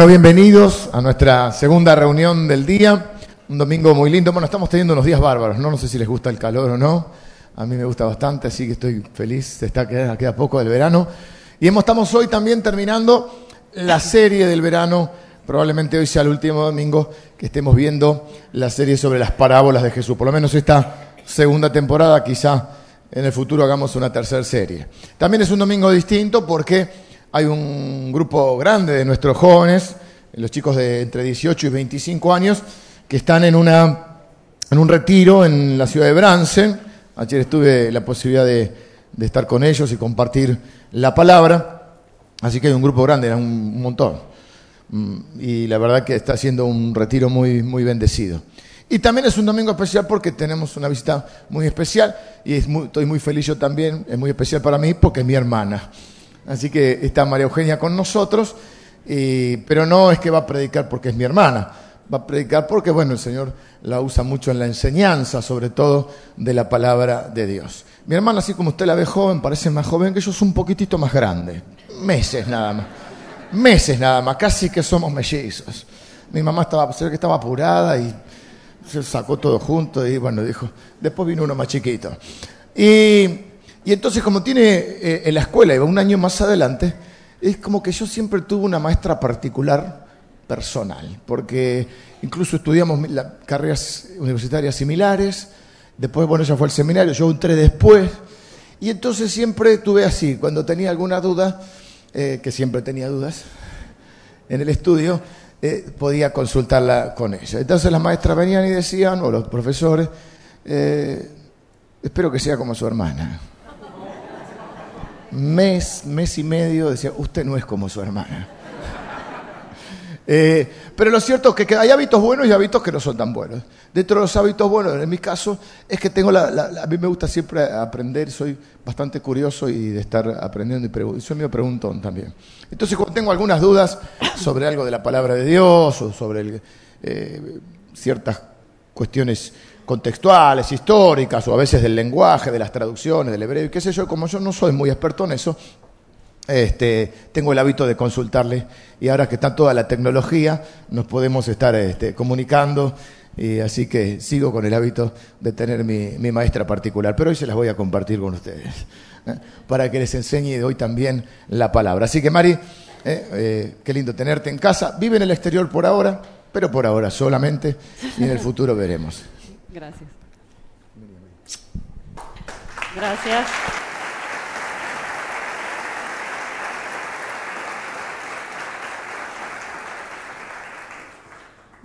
Bueno, bienvenidos a nuestra segunda reunión del día. Un domingo muy lindo. Bueno, estamos teniendo unos días bárbaros, ¿no? No sé si les gusta el calor o no. A mí me gusta bastante, así que estoy feliz. Se está queda, queda poco del verano. Y estamos hoy también terminando la serie del verano. Probablemente hoy sea el último domingo que estemos viendo la serie sobre las parábolas de Jesús. Por lo menos esta segunda temporada, quizá en el futuro hagamos una tercera serie. También es un domingo distinto porque hay un grupo grande de nuestros jóvenes, los chicos de entre 18 y 25 años, que están en, un retiro en la ciudad de Bransen. Ayer tuve la posibilidad de, estar con ellos y compartir la palabra. Así que hay un grupo grande, un, un montón. Mm, y la verdad que está siendo un retiro muy, muy bendecido. Y también es un domingo especial porque tenemos una visita muy especial y es muy, estoy muy feliz yo también, es muy especial para mí porque es mi hermana. Así que está María Eugenia con nosotros, pero no es que va a predicar porque es mi hermana, va a predicar porque, bueno, el Señor la usa mucho en la enseñanza, sobre todo de la palabra de Dios. Mi hermana, así como usted la ve joven, parece más joven que yo, es un poquitito más grande, meses nada más, meses nada más, casi que somos mellizos. Mi mamá estaba, se ve que estaba apurada y se sacó todo junto y bueno, dijo, después vino uno más chiquito. Y y entonces, como tiene eh, en la escuela, iba un año más adelante, es como que yo siempre tuve una maestra particular personal, porque incluso estudiamos carreras universitarias similares, después, bueno, ella fue al seminario, yo entré después, y entonces siempre tuve así, cuando tenía alguna duda, eh, que siempre tenía dudas en el estudio, eh, podía consultarla con ella. Entonces las maestras venían y decían, o los profesores, espero que sea como su hermana mes, mes y medio, decía, usted no es como su hermana. Eh, pero lo cierto es que hay hábitos buenos y hábitos que no son tan buenos. Dentro de los hábitos buenos, en mi caso, es que tengo la, a mí me gusta siempre aprender, soy bastante curioso y de estar aprendiendo y, soy medio preguntón también. Entonces, cuando tengo algunas dudas sobre algo de la palabra de Dios o sobre eh, ciertas cuestiones contextuales, históricas, o a veces del lenguaje, de las traducciones, del hebreo, y qué sé yo, como yo no soy muy experto en eso, este, tengo el hábito de consultarle y ahora que está toda la tecnología nos podemos estar este, comunicando y así que sigo con el hábito de tener mi, maestra particular, pero hoy se las voy a compartir con ustedes ¿eh? para que les enseñe hoy también la palabra. Así que Mari, ¿eh? Eh, qué lindo tenerte en casa, vive en el exterior por ahora, pero por ahora solamente y en el futuro veremos. Gracias. Gracias.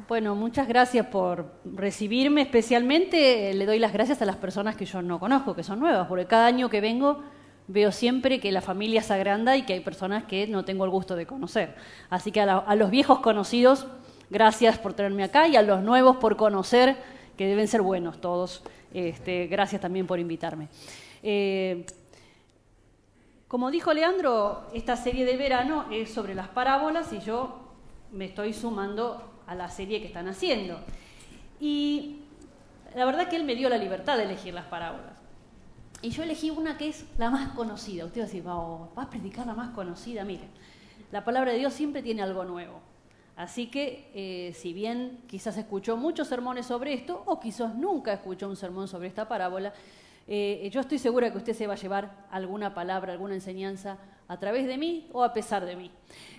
Bueno, muchas gracias por recibirme. Especialmente le doy las gracias a las personas que yo no conozco, que son nuevas, porque cada año que vengo veo siempre que la familia se agranda y que hay personas que no tengo el gusto de conocer. Así que a, a los viejos conocidos, gracias por tenerme acá y a los nuevos por conocer que deben ser buenos todos. Este, gracias también por invitarme. Eh, como dijo Leandro, esta serie de verano es sobre las parábolas y yo me estoy sumando a la serie que están haciendo. Y la verdad que él me dio la libertad de elegir las parábolas. Y yo elegí una que es la más conocida. Usted va a decir, va a predicar la más conocida. Mire, la palabra de Dios siempre tiene algo nuevo. Así que, eh, si bien quizás escuchó muchos sermones sobre esto, o quizás nunca escuchó un sermón sobre esta parábola, eh, yo estoy segura que usted se va a llevar alguna palabra, alguna enseñanza a través de mí o a pesar de mí.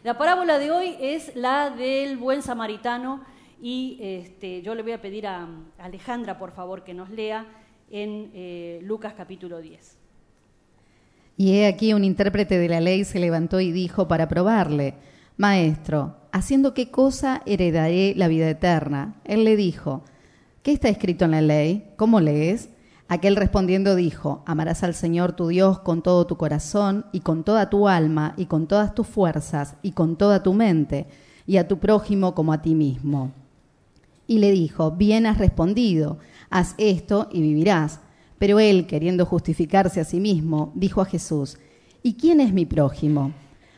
La parábola de hoy es la del buen samaritano y este, yo le voy a pedir a, Alejandra, por favor, que nos lea en eh, Lucas capítulo 10. Y he aquí un intérprete de la ley se levantó y dijo para probarle, Maestro, ¿haciendo qué cosa heredaré la vida eterna? Él le dijo, ¿qué está escrito en la ley? ¿Cómo lees? Aquel respondiendo dijo, amarás al Señor tu Dios con todo tu corazón y con toda tu alma y con todas tus fuerzas y con toda tu mente y a tu prójimo como a ti mismo. Y le dijo, bien has respondido, haz esto y vivirás. Pero él, queriendo justificarse a sí mismo, dijo a Jesús, ¿y quién es mi prójimo?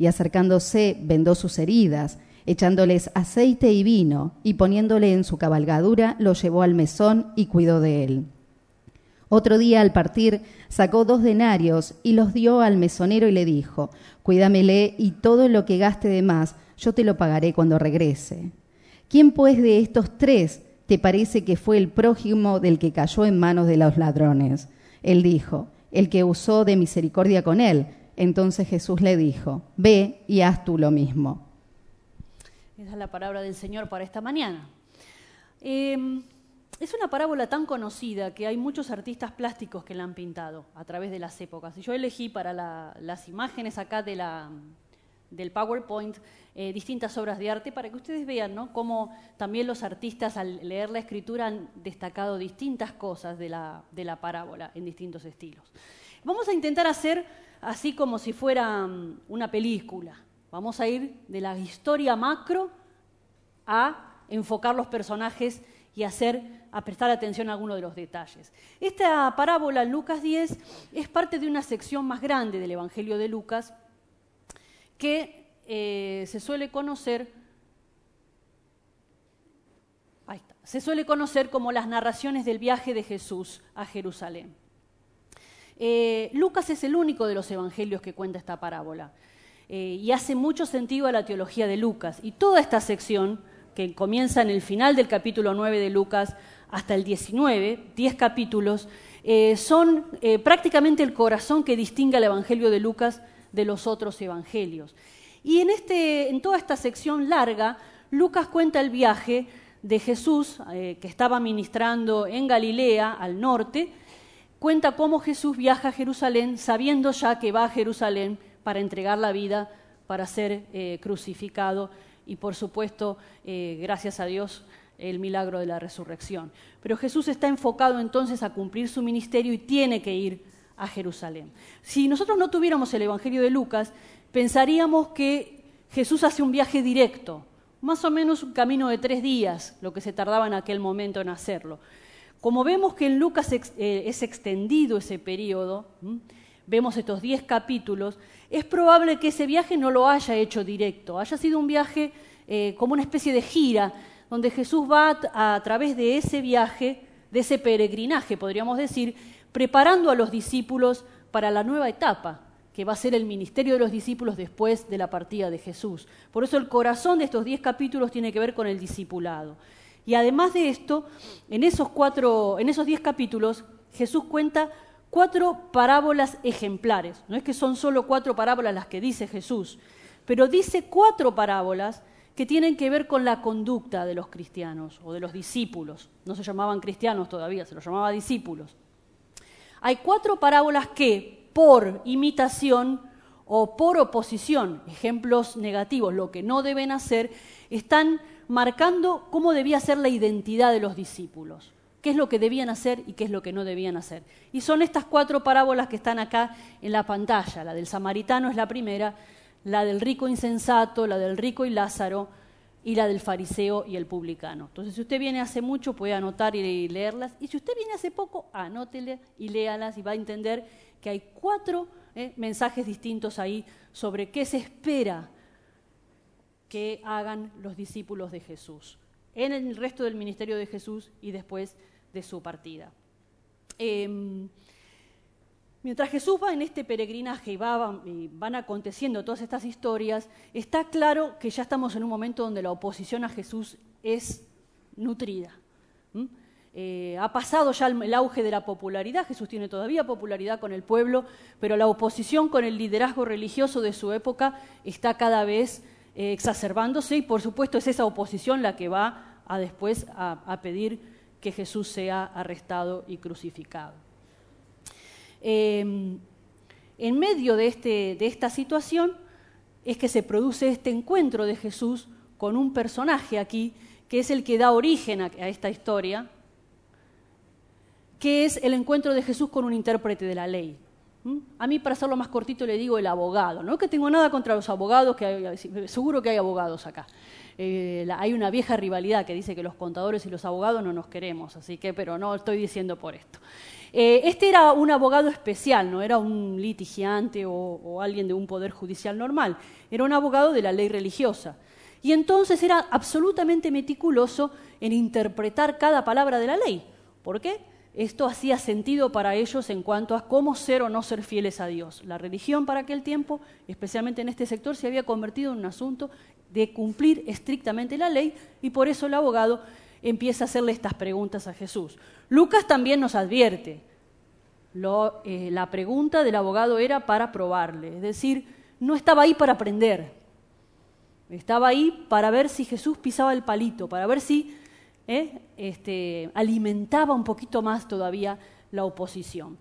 y acercándose vendó sus heridas, echándoles aceite y vino, y poniéndole en su cabalgadura, lo llevó al mesón y cuidó de él. Otro día al partir sacó dos denarios y los dio al mesonero y le dijo, Cuídamele y todo lo que gaste de más, yo te lo pagaré cuando regrese. ¿Quién pues de estos tres te parece que fue el prójimo del que cayó en manos de los ladrones? Él dijo, el que usó de misericordia con él. Entonces Jesús le dijo, ve y haz tú lo mismo. Esa es la palabra del Señor para esta mañana. Em, es una parábola tan conocida que hay muchos artistas plásticos que la han pintado a través de las épocas. Y yo elegí para las imágenes acá del PowerPoint eh, distintas obras de arte para que ustedes vean ¿no? cómo también los artistas al leer la escritura han destacado distintas cosas de la parábola en distintos estilos. Vamos a intentar hacer así como si fuera mm, una película. Vamos a ir de la historia macro a enfocar los personajes y hacer a prestar atención a algunos de los detalles. Esta parábola en Lucas 10 es parte de una sección más grande del Evangelio de Lucas que eh, se suele conocer se suele conocer como las narraciones del viaje de Jesús a Jerusalén. Eh, Lucas es el único de los evangelios que cuenta esta parábola eh, y hace mucho sentido a la teología de Lucas. Y toda esta sección, que comienza en el final del capítulo 9 de Lucas, hasta el 19, 10 capítulos, eh, son prácticamente el corazón que distingue al Evangelio de Lucas de los otros evangelios. Y en, este, en toda esta sección larga, Lucas cuenta el viaje de Jesús, que estaba ministrando en Galilea, al norte, cuenta cómo Jesús viaja a Jerusalén sabiendo ya que va a Jerusalén para entregar la vida, para ser crucificado y por supuesto, gracias a Dios, el milagro de la resurrección. Pero Jesús está enfocado entonces a cumplir su ministerio y tiene que ir a Jerusalén. Si nosotros no tuviéramos el Evangelio de Lucas, pensaríamos que Jesús hace un viaje directo, más o menos un camino de tres días, lo que se tardaba en aquel momento en hacerlo. Como vemos que en Lucas eh, es extendido ese periodo, vemos estos diez capítulos, es probable que ese viaje no lo haya hecho directo, haya sido un viaje eh, como una especie de gira donde Jesús va a, través de ese viaje, de ese peregrinaje, podríamos decir, preparando a los discípulos para la nueva etapa, que va a ser el ministerio de los discípulos después de la partida de Jesús. Por eso el corazón de estos diez capítulos tiene que ver con el discipulado. Y además de esto, en esos, cuatro, en esos diez capítulos, Jesús cuenta cuatro parábolas ejemplares. No es que son solo cuatro parábolas las que dice Jesús, pero dice cuatro parábolas que tienen que ver con la conducta de los cristianos o de los discípulos. No se llamaban cristianos todavía, se los llamaba discípulos. Hay cuatro parábolas que, por imitación o por oposición, ejemplos negativos, lo que no deben hacer, están marcando cómo debía ser la identidad de los discípulos, qué es lo que debían hacer y qué es lo que no debían hacer. Y son estas cuatro parábolas que están acá en la pantalla. La del samaritano es la primera, la del rico insensato, la del rico y Lázaro, y la del fariseo y el publicano. Entonces, si usted viene hace mucho, puede anotar y leerlas. Y si usted viene hace poco, anótele y léalas y va a entender que hay cuatro eh, mensajes distintos ahí sobre qué se espera que hagan los discípulos de Jesús en el resto del ministerio de Jesús y después de su partida. Em, Mientras Jesús va en este peregrinaje y, van aconteciendo todas estas historias, está claro que ya estamos en un momento donde la oposición a Jesús es nutrida. Eh, ha pasado ya el, auge de la popularidad, Jesús tiene todavía popularidad con el pueblo, pero la oposición con el liderazgo religioso de su época está cada vez eh, exacerbándose y por supuesto es esa oposición la que va a después a pedir que Jesús sea arrestado y crucificado. Em, en medio de, este, de esta situación es que se produce este encuentro de Jesús con un personaje aquí, que es el que da origen a, esta historia, que es el encuentro de Jesús con un intérprete de la ley. ¿Mm? A mí, para hacerlo más cortito, le digo el abogado. No que tengo nada contra los abogados, que seguro que hay abogados acá. eh, hay una vieja rivalidad que dice que los contadores y los abogados no nos queremos, así que, pero no estoy diciendo por esto. Eh, este era un abogado especial, no era un litigiante o, alguien de un poder judicial normal, era un abogado de la ley religiosa. Y entonces era absolutamente meticuloso en interpretar cada palabra de la ley. ¿Por qué? Esto hacía sentido para ellos en cuanto a cómo ser o no ser fieles a Dios. La religión para aquel tiempo, especialmente en este sector, se había convertido en un asunto de cumplir estrictamente la ley y por eso el abogado empieza a hacerle estas preguntas a Jesús. Lucas también nos advierte, eh, la pregunta del abogado era para probarle, es decir, no estaba ahí para aprender, estaba ahí para ver si Jesús pisaba el palito, para ver si eh, este, alimentaba un poquito más todavía la oposición.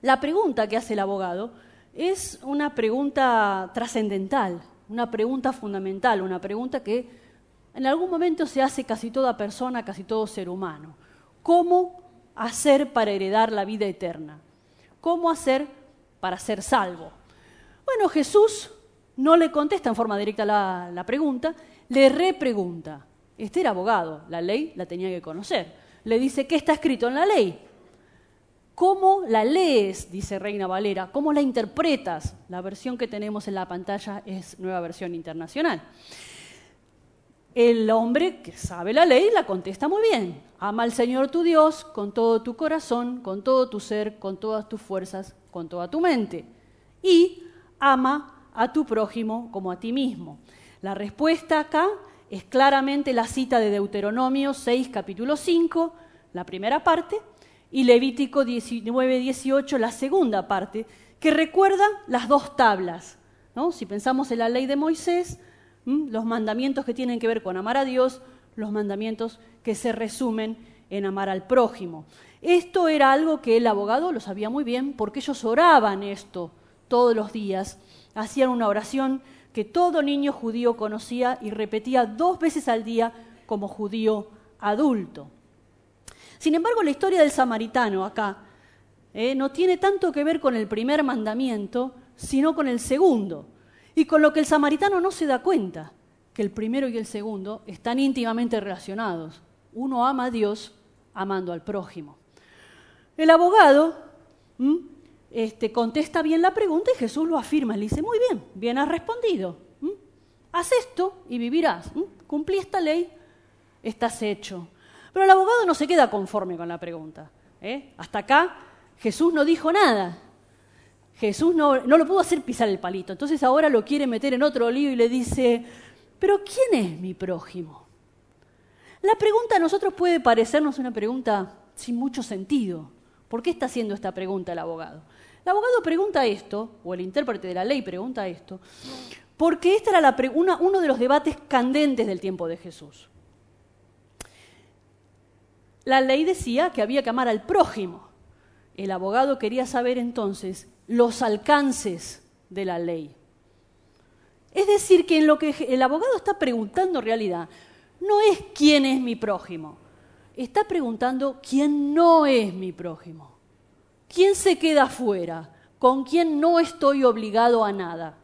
La pregunta que hace el abogado es una pregunta trascendental, una pregunta fundamental, una pregunta que en algún momento se hace casi toda persona, casi todo ser humano. ¿Cómo hacer para heredar la vida eterna? ¿Cómo hacer para ser salvo? Bueno, Jesús no le contesta en forma directa la, la pregunta, le repregunta. Este era abogado, la ley la tenía que conocer. Le dice, ¿qué está escrito en la ley? ¿Cómo la lees? Dice Reina Valera. ¿Cómo la interpretas? La versión que tenemos en la pantalla es nueva versión internacional. El hombre que sabe la ley la contesta muy bien. Ama al Señor tu Dios con todo tu corazón, con todo tu ser, con todas tus fuerzas, con toda tu mente. Y ama a tu prójimo como a ti mismo. La respuesta acá es claramente la cita de Deuteronomio 6, capítulo 5, la primera parte, y Levítico 19, 18, la segunda parte, que recuerda las dos tablas. ¿no? Si pensamos en la ley de Moisés, los mandamientos que tienen que ver con amar a Dios, los mandamientos que se resumen en amar al prójimo. Esto era algo que el abogado lo sabía muy bien porque ellos oraban esto todos los días, hacían una oración que todo niño judío conocía y repetía dos veces al día como judío adulto. Sin embargo, la historia del samaritano acá eh, no tiene tanto que ver con el primer mandamiento, sino con el segundo. Y con lo que el samaritano no se da cuenta, que el primero y el segundo están íntimamente relacionados. Uno ama a Dios amando al prójimo. El abogado este, contesta bien la pregunta y Jesús lo afirma. Le dice, muy bien, bien has respondido. Haz esto y vivirás. Cumplí esta ley, estás hecho. Pero el abogado no se queda conforme con la pregunta. ¿eh? Hasta acá Jesús no dijo nada. Jesús no, no, lo pudo hacer pisar el palito. Entonces ahora lo quiere meter en otro lío y le dice, pero ¿quién es mi prójimo? La pregunta a nosotros puede parecernos una pregunta sin mucho sentido. ¿Por qué está haciendo esta pregunta el abogado? El abogado pregunta esto, o el intérprete de la ley pregunta esto, porque este era la uno de los debates candentes del tiempo de Jesús. La ley decía que había que amar al prójimo. El abogado quería saber entonces los alcances de la ley. Es decir, que en lo que el abogado está preguntando en realidad no es quién es mi prójimo, está preguntando quién no es mi prójimo, quién se queda fuera, con quién no estoy obligado a nada.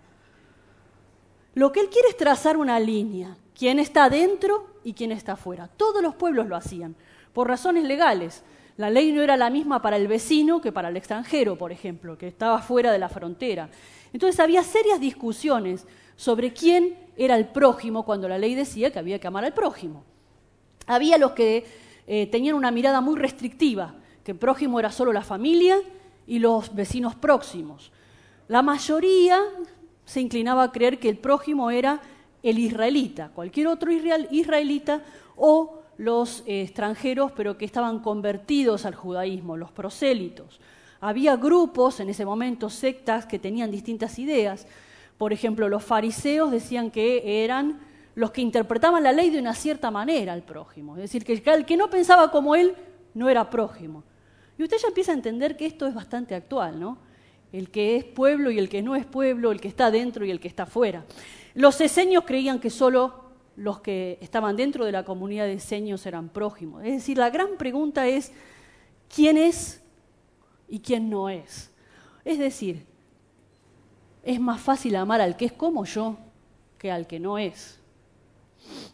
Lo que él quiere es trazar una línea, quién está dentro y quién está fuera. Todos los pueblos lo hacían por razones legales. La ley no era la misma para el vecino que para el extranjero, por ejemplo, que estaba fuera de la frontera. Entonces había serias discusiones sobre quién era el prójimo cuando la ley decía que había que amar al prójimo. Había los que eh, tenían una mirada muy restrictiva, que prójimo era solo la familia y los vecinos próximos. La mayoría se inclinaba a creer que el prójimo era el israelita, cualquier otro israelita o los eh, extranjeros, pero que estaban convertidos al judaísmo, los prosélitos. Había grupos en ese momento, sectas, que tenían distintas ideas. Por ejemplo, los fariseos decían que eran los que interpretaban la ley de una cierta manera al prójimo. Es decir, que el que no pensaba como él no era prójimo. Y usted ya empieza a entender que esto es bastante actual, ¿no? El que es pueblo y el que no es pueblo, el que está dentro y el que está fuera. Los esenios creían que solo los que estaban dentro de la comunidad de seños eran prójimos. Es decir, la gran pregunta es, ¿quién es y quién no es? Es decir, es más fácil amar al que es como yo que al que no es.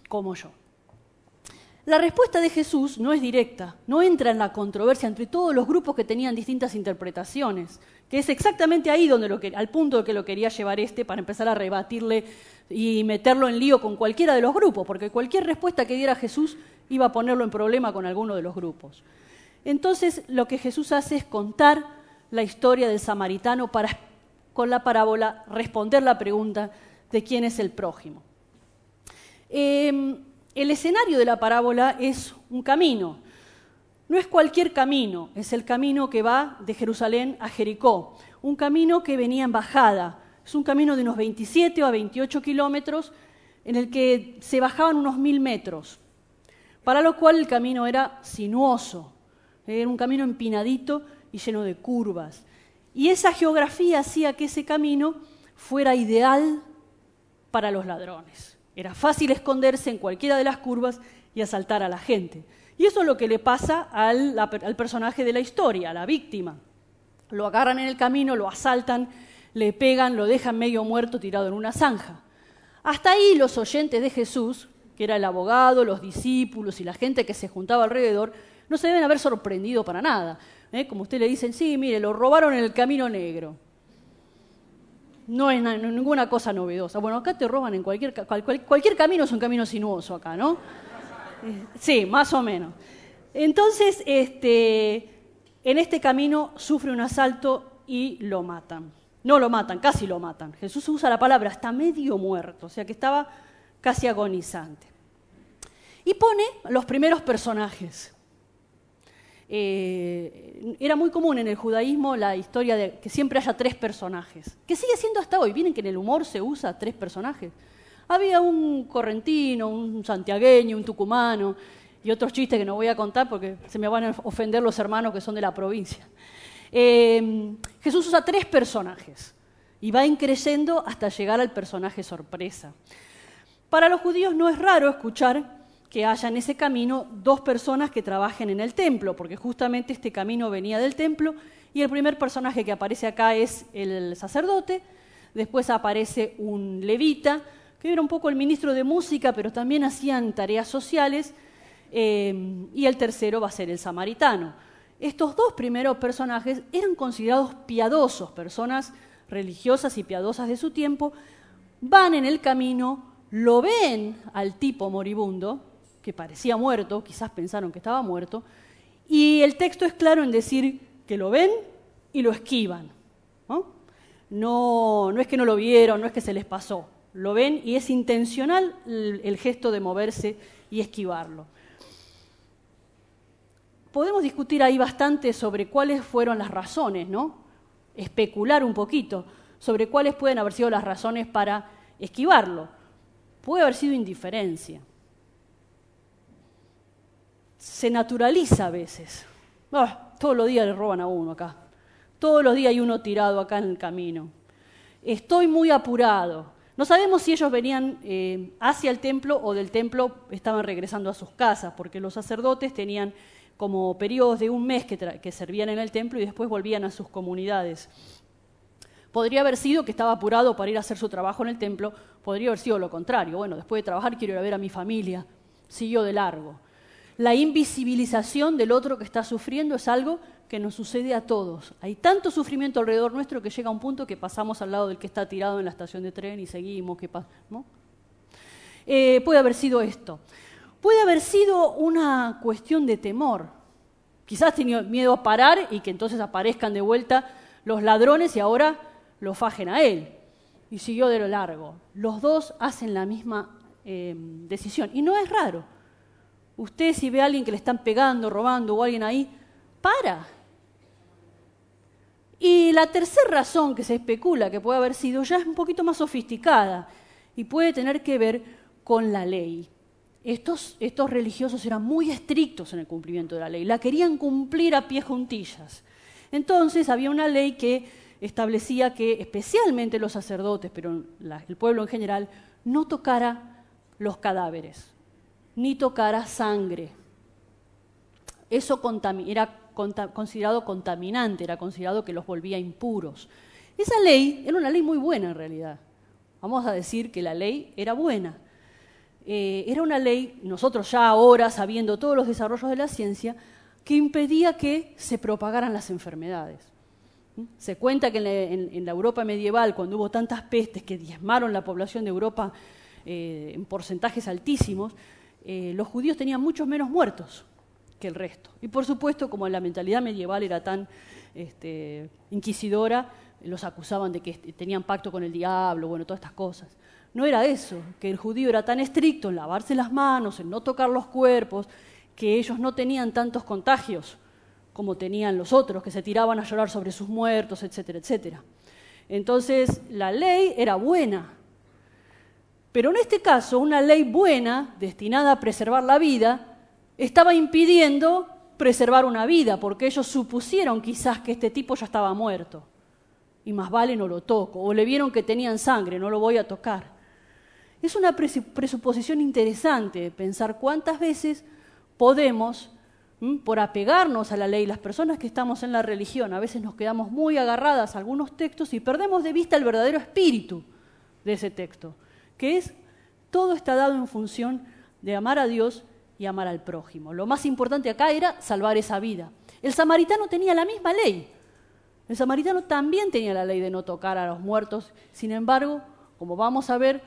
como yo. La respuesta de Jesús no es directa, no entra en la controversia entre todos los grupos que tenían distintas interpretaciones, que es exactamente ahí donde al punto de que lo quería llevar este para empezar a rebatirle y meterlo en lío con cualquiera de los grupos, porque cualquier respuesta que diera Jesús iba a ponerlo en problema con alguno de los grupos. Entonces lo que Jesús hace es contar la historia del samaritano para con la parábola responder la pregunta de quién es el prójimo. Em, el escenario de la parábola es un camino. No es cualquier camino, es el camino que va de Jerusalén a Jericó, un camino que venía en bajada. Es un camino de unos 27 o 28 kilómetros en el que se bajaban unos mil metros, para lo cual el camino era sinuoso, era un camino empinadito y lleno de curvas. Y esa geografía hacía que ese camino fuera ideal para los ladrones. Era fácil esconderse en cualquiera de las curvas y asaltar a la gente. Y eso es lo que le pasa al, personaje de la historia, a la víctima. Lo agarran en el camino, lo asaltan, le pegan, lo dejan medio muerto tirado en una zanja. Hasta ahí los oyentes de Jesús, que era el abogado, los discípulos y la gente que se juntaba alrededor, no se deben haber sorprendido para nada. ¿eh? Como usted le dicen, sí, mire, lo robaron en el camino negro. No es ninguna cosa novedosa. Bueno, acá te roban en cualquier, cualquier camino, es un camino sinuoso acá, ¿no? Eh, sí, más o menos. Entonces, este, en este camino sufre un asalto y lo matan. No lo matan, casi lo matan. Jesús usa la palabra, está medio muerto, o sea que estaba casi agonizante. Y pone los primeros personajes. Eh, era muy común en el judaísmo la historia de que siempre haya tres personajes, que sigue siendo hasta hoy. Vienen que en el humor se usa tres personajes. Había un correntino, un santiagueño, un tucumano y otros chistes que no voy a contar porque se me van a ofender los hermanos que son de la provincia. Eh, Jesús usa tres personajes y va increyendo hasta llegar al personaje sorpresa. Para los judíos no es raro escuchar que haya en ese camino dos personas que trabajen en el templo, porque justamente este camino venía del templo y el primer personaje que aparece acá es el sacerdote, después aparece un levita, que era un poco el ministro de música, pero también hacían tareas sociales, eh, y el tercero va a ser el samaritano. Estos dos primeros personajes eran considerados piadosos, personas religiosas y piadosas de su tiempo, van en el camino, lo ven al tipo moribundo, que parecía muerto, quizás pensaron que estaba muerto, y el texto es claro en decir que lo ven y lo esquivan. ¿no? No, es que no lo vieron, no es que se les pasó, lo ven y es intencional el, gesto de moverse y esquivarlo. Podemos discutir ahí bastante sobre cuáles fueron las razones, ¿no? Especular un poquito sobre cuáles pueden haber sido las razones para esquivarlo. Puede haber sido indiferencia se naturaliza a veces. Ah, todos los días le roban a uno acá. Todos los días hay uno tirado acá en el camino. Estoy muy apurado. No sabemos si ellos venían eh, hacia el templo o del templo estaban regresando a sus casas, porque los sacerdotes tenían como periodos de un mes que, que servían en el templo y después volvían a sus comunidades. Podría haber sido que estaba apurado para ir a hacer su trabajo en el templo, podría haber sido lo contrario. Bueno, después de trabajar quiero ir a ver a mi familia. Siguió de largo. La invisibilización del otro que está sufriendo es algo que nos sucede a todos. Hay tanto sufrimiento alrededor nuestro que llega a un punto que pasamos al lado del que está tirado en la estación de tren y seguimos. ¿qué ¿no? Eh, puede haber sido esto. Puede haber sido una cuestión de temor. Quizás tenía miedo a parar y que entonces aparezcan de vuelta los ladrones y ahora lo fajen a él. Y siguió de lo largo. Los dos hacen la misma eh, decisión. Y no es raro. Usted si ve a alguien que le están pegando, robando o alguien ahí, para. Y la tercera razón que se especula que puede haber sido ya es un poquito más sofisticada y puede tener que ver con la ley. Estos, estos religiosos eran muy estrictos en el cumplimiento de la ley, la querían cumplir a pie juntillas. Entonces había una ley que establecía que especialmente los sacerdotes, pero el pueblo en general, no tocara los cadáveres ni tocara sangre. Eso era considerado contaminante, era considerado que los volvía impuros. Esa ley era una ley muy buena en realidad. Vamos a decir que la ley era buena. eh, era una ley, nosotros ya ahora, sabiendo todos los desarrollos de la ciencia, que impedía que se propagaran las enfermedades. ¿Mm? Se cuenta que en la, Europa medieval, cuando hubo tantas pestes que diezmaron la población de Europa eh, en porcentajes altísimos, eh, los judíos tenían muchos menos muertos que el resto. Y por supuesto, como la mentalidad medieval era tan este, inquisidora, los acusaban de que tenían pacto con el diablo, bueno, todas estas cosas. No era eso, que el judío era tan estricto en lavarse las manos, en no tocar los cuerpos, que ellos no tenían tantos contagios como tenían los otros, que se tiraban a llorar sobre sus muertos, etcétera, etcétera. Entonces, la ley era buena. Pero en este caso, una ley buena, destinada a preservar la vida, estaba impidiendo preservar una vida, porque ellos supusieron quizás que este tipo ya estaba muerto. Y más vale no lo toco. O le vieron que tenían sangre, no lo voy a tocar. Es una presuposición interesante pensar cuántas veces podemos, por apegarnos a la ley, las personas que estamos en la religión, a veces nos quedamos muy agarradas a algunos textos y perdemos de vista el verdadero espíritu de ese texto, que es todo está dado en función de amar a Dios y amar al prójimo. Lo más importante acá era salvar esa vida. El samaritano tenía la misma ley. El samaritano también tenía la ley de no tocar a los muertos. Sin embargo, como vamos a ver,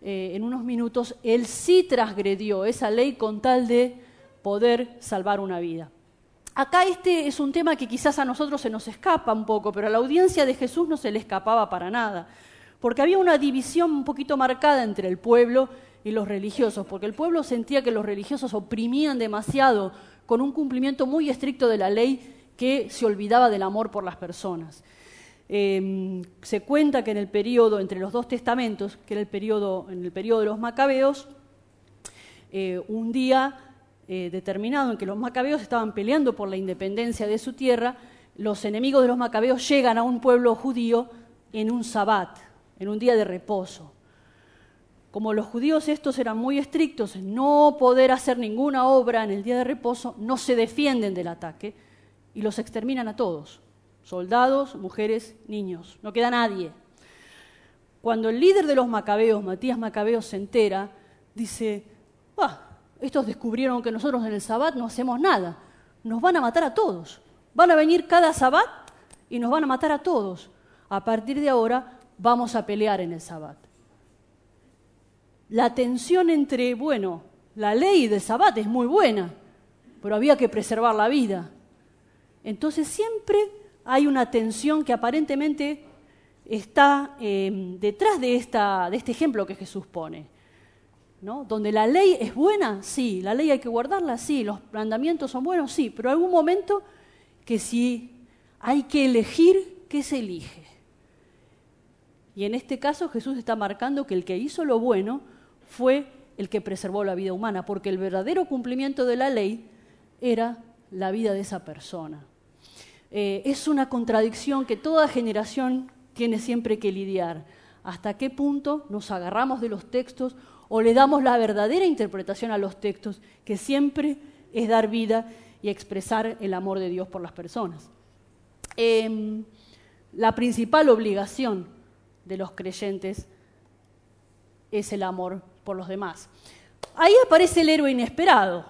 eh, en unos minutos, él sí transgredió esa ley con tal de poder salvar una vida. Acá este es un tema que quizás a nosotros se nos escapa un poco, pero a la audiencia de Jesús no se le escapaba para nada, porque había una división un poquito marcada entre el pueblo y los religiosos, porque el pueblo sentía que los religiosos oprimían demasiado con un cumplimiento muy estricto de la ley que se olvidaba del amor por las personas. Em, se cuenta que en el periodo entre los dos testamentos, que era el periodo, en el periodo de los macabeos, eh, un día eh, determinado en que los macabeos estaban peleando por la independencia de su tierra, los enemigos de los macabeos llegan a un pueblo judío en un sabbat, en un día de reposo. Como los judíos estos eran muy estrictos en no poder hacer ninguna obra en el día de reposo, no se defienden del ataque y los exterminan a todos soldados, mujeres, niños, no queda nadie. Cuando el líder de los macabeos, Matías Macabeos, se entera, dice, ah, estos descubrieron que nosotros en el sabbat no hacemos nada, nos van a matar a todos, van a venir cada sabbat y nos van a matar a todos. A partir de ahora vamos a pelear en el sabbat. La tensión entre, bueno, la ley del sabbat es muy buena, pero había que preservar la vida. Entonces siempre hay una tensión que aparentemente está eh, detrás de, esta, de este ejemplo que Jesús pone. ¿no? Donde la ley es buena, sí, la ley hay que guardarla, sí, los mandamientos son buenos, sí, pero algún momento que si hay que elegir, ¿qué se elige? Y en este caso Jesús está marcando que el que hizo lo bueno fue el que preservó la vida humana, porque el verdadero cumplimiento de la ley era la vida de esa persona. Eh, es una contradicción que toda generación tiene siempre que lidiar. ¿Hasta qué punto nos agarramos de los textos o le damos la verdadera interpretación a los textos, que siempre es dar vida y expresar el amor de Dios por las personas? Em, la principal obligación de los creyentes es el amor por los demás. Ahí aparece el héroe inesperado,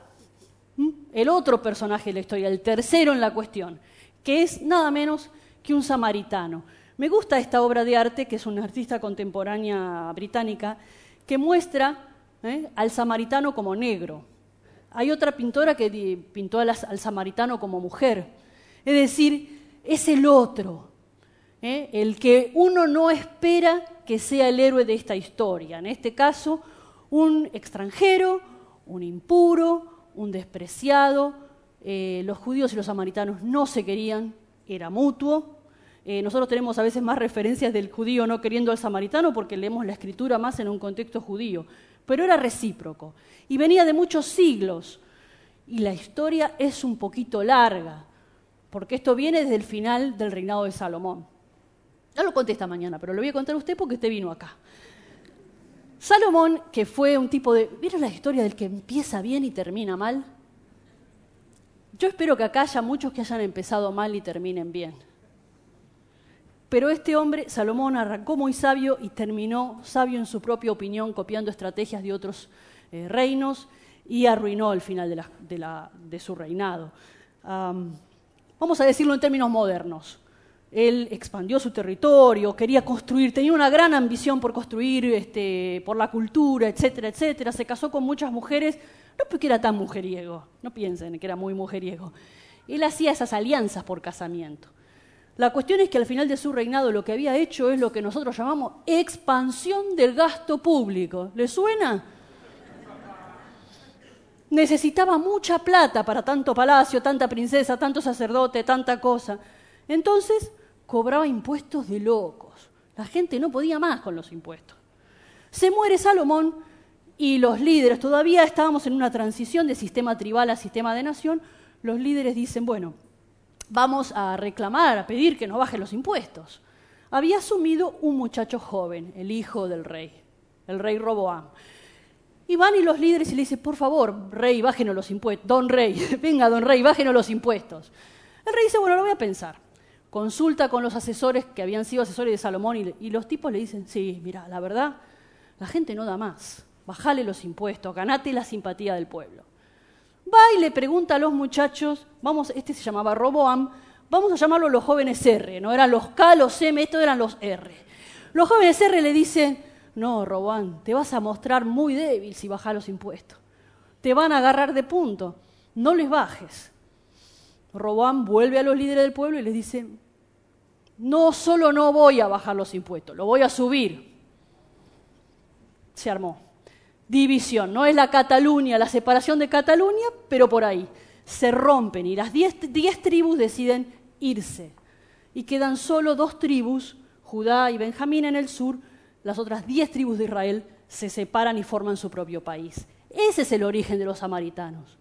el otro personaje de la historia, el tercero en la cuestión que es nada menos que un samaritano. Me gusta esta obra de arte, que es una artista contemporánea británica, que muestra ¿eh? al samaritano como negro. Hay otra pintora que pintó al, samaritano como mujer. Es decir, es el otro, ¿eh? el que uno no espera que sea el héroe de esta historia. En este caso, un extranjero, un impuro, un despreciado, eh, los judíos y los samaritanos no se querían, era mutuo. Eh, nosotros tenemos a veces más referencias del judío no queriendo al samaritano porque leemos la escritura más en un contexto judío, pero era recíproco y venía de muchos siglos. Y la historia es un poquito larga, porque esto viene desde el final del reinado de Salomón. Ya lo conté esta mañana, pero lo voy a contar a usted porque usted vino acá. Salomón, que fue un tipo de... ¿Vieron la historia del que empieza bien y termina mal? Yo espero que acá haya muchos que hayan empezado mal y terminen bien. Pero este hombre, Salomón, arrancó muy sabio y terminó sabio en su propia opinión, copiando estrategias de otros eh, reinos y arruinó el final de, su reinado. vamos a decirlo en términos modernos. Él expandió su territorio, quería construir, tenía una gran ambición por construir, este, por la cultura, etcétera, etcétera. Se casó con muchas mujeres, no porque era tan mujeriego, no piensen que era muy mujeriego. Él hacía esas alianzas por casamiento. La cuestión es que al final de su reinado lo que había hecho es lo que nosotros llamamos expansión del gasto público. ¿Le suena? Necesitaba mucha plata para tanto palacio, tanta princesa, tanto sacerdote, tanta cosa. Entonces cobraba impuestos de locos. La gente no podía más con los impuestos. Se muere Salomón y los líderes, todavía estábamos en una transición de sistema tribal a sistema de nación, los líderes dicen, bueno, vamos a reclamar, a pedir que nos bajen los impuestos. Había asumido un muchacho joven, el hijo del rey, el rey Roboam. Y van y los líderes y le dicen, por favor, rey, bájenos los impuestos. Don rey, venga, don rey, bájenos los impuestos. El rey dice, bueno, lo voy a pensar consulta con los asesores que habían sido asesores de Salomón y, los tipos le dicen, sí, mira, la verdad, la gente no da más, bajale los impuestos, ganate la simpatía del pueblo. Va y le pregunta a los muchachos, vamos, este se llamaba Roboam, vamos a llamarlo los jóvenes R, no eran los K, los M, estos eran los R. Los jóvenes R le dicen, no, Roboam, te vas a mostrar muy débil si bajas los impuestos. Te van a agarrar de punto, no les bajes. Roboam vuelve a los líderes del pueblo y les dice, no solo no voy a bajar los impuestos, lo voy a subir. Se armó. División, no es la Cataluña, la separación de Cataluña, pero por ahí. Se rompen y las diez, tribus deciden irse. Y quedan solo dos tribus, Judá y Benjamín en el sur, las otras diez tribus de Israel se separan y forman su propio país. Ese es el origen de los samaritanos.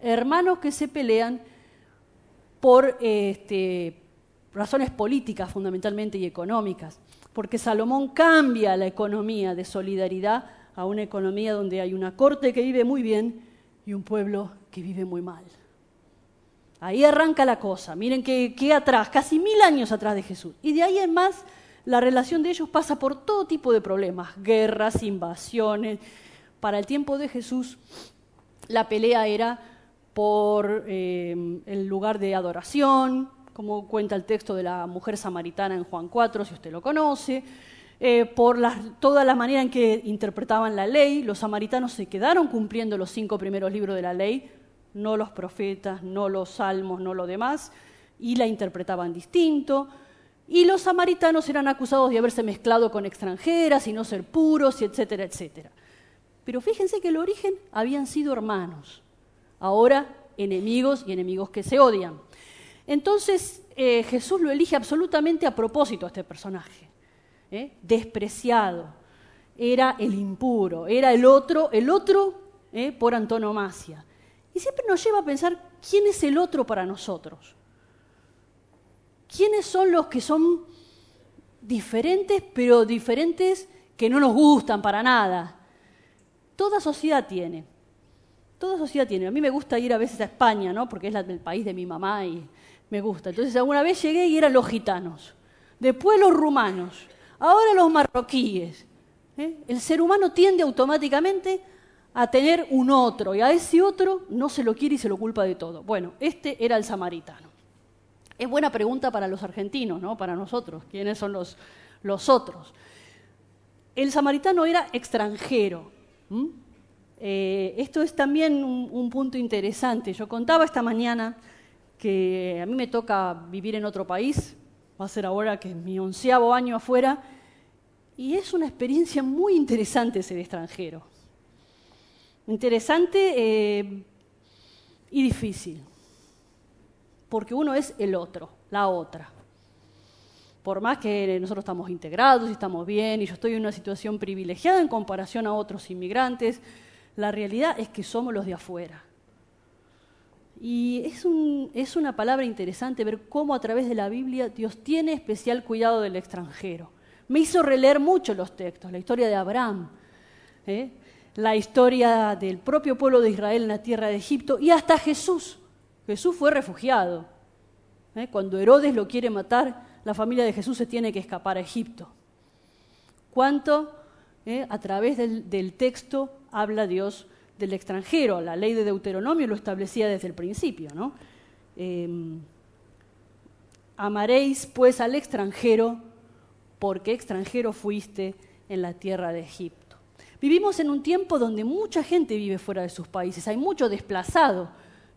Hermanos que se pelean por este, razones políticas fundamentalmente y económicas, porque Salomón cambia la economía de solidaridad a una economía donde hay una corte que vive muy bien y un pueblo que vive muy mal. Ahí arranca la cosa, miren que, atrás, casi mil años atrás de Jesús. Y de ahí en más, la relación de ellos pasa por todo tipo de problemas, guerras, invasiones. Para el tiempo de Jesús, la pelea era por eh, el lugar de adoración, como cuenta el texto de la mujer samaritana en Juan 4, si usted lo conoce, eh, por toda la manera en que interpretaban la ley. Los samaritanos se quedaron cumpliendo los cinco primeros libros de la ley, no los profetas, no los salmos, no lo demás, y la interpretaban distinto. Y los samaritanos eran acusados de haberse mezclado con extranjeras y no ser puros, etcétera, etcétera. Pero fíjense que el origen habían sido hermanos, ahora enemigos y enemigos que se odian. Entonces eh, Jesús lo elige absolutamente a propósito a este personaje, ¿eh? despreciado, era el impuro, era el otro, el otro ¿eh? por antonomasia. Y siempre nos lleva a pensar quién es el otro para nosotros. ¿Quiénes son los que son diferentes, pero diferentes que no nos gustan para nada? Toda sociedad tiene. Toda sociedad tiene. A mí me gusta ir a veces a España, ¿no? Porque es el país de mi mamá y me gusta. Entonces alguna vez llegué y eran los gitanos, después los rumanos, ahora los marroquíes. ¿eh? El ser humano tiende automáticamente a tener un otro y a ese otro no se lo quiere y se lo culpa de todo. Bueno, este era el samaritano. Es buena pregunta para los argentinos, ¿no? Para nosotros, ¿quiénes son los, los otros? El samaritano era extranjero. Eh, esto es también un punto interesante. Yo contaba esta mañana que a mí me toca vivir en otro país, va a ser ahora que es mi onceavo año afuera, y es una experiencia muy interesante ser extranjero. Interesante eh, y difícil, porque uno es el otro, la otra. Por más que nosotros estamos integrados y estamos bien, y yo estoy en una situación privilegiada en comparación a otros inmigrantes, la realidad es que somos los de afuera. Y es, una palabra interesante ver cómo a través de la Biblia Dios tiene especial cuidado del extranjero. Me hizo releer mucho los textos, la historia de Abraham, ¿eh? la historia del propio pueblo de Israel en la tierra de Egipto y hasta Jesús. Jesús fue refugiado. ¿eh? Cuando Herodes lo quiere matar, la familia de Jesús se tiene que escapar a Egipto. ¿Cuánto ¿eh? a través del texto habla Dios del extranjero. La ley de Deuteronomio lo establecía desde el principio, ¿no? Em, amaréis pues al extranjero porque extranjero fuiste en la tierra de Egipto. Vivimos en un tiempo donde mucha gente vive fuera de sus países, hay mucho desplazado.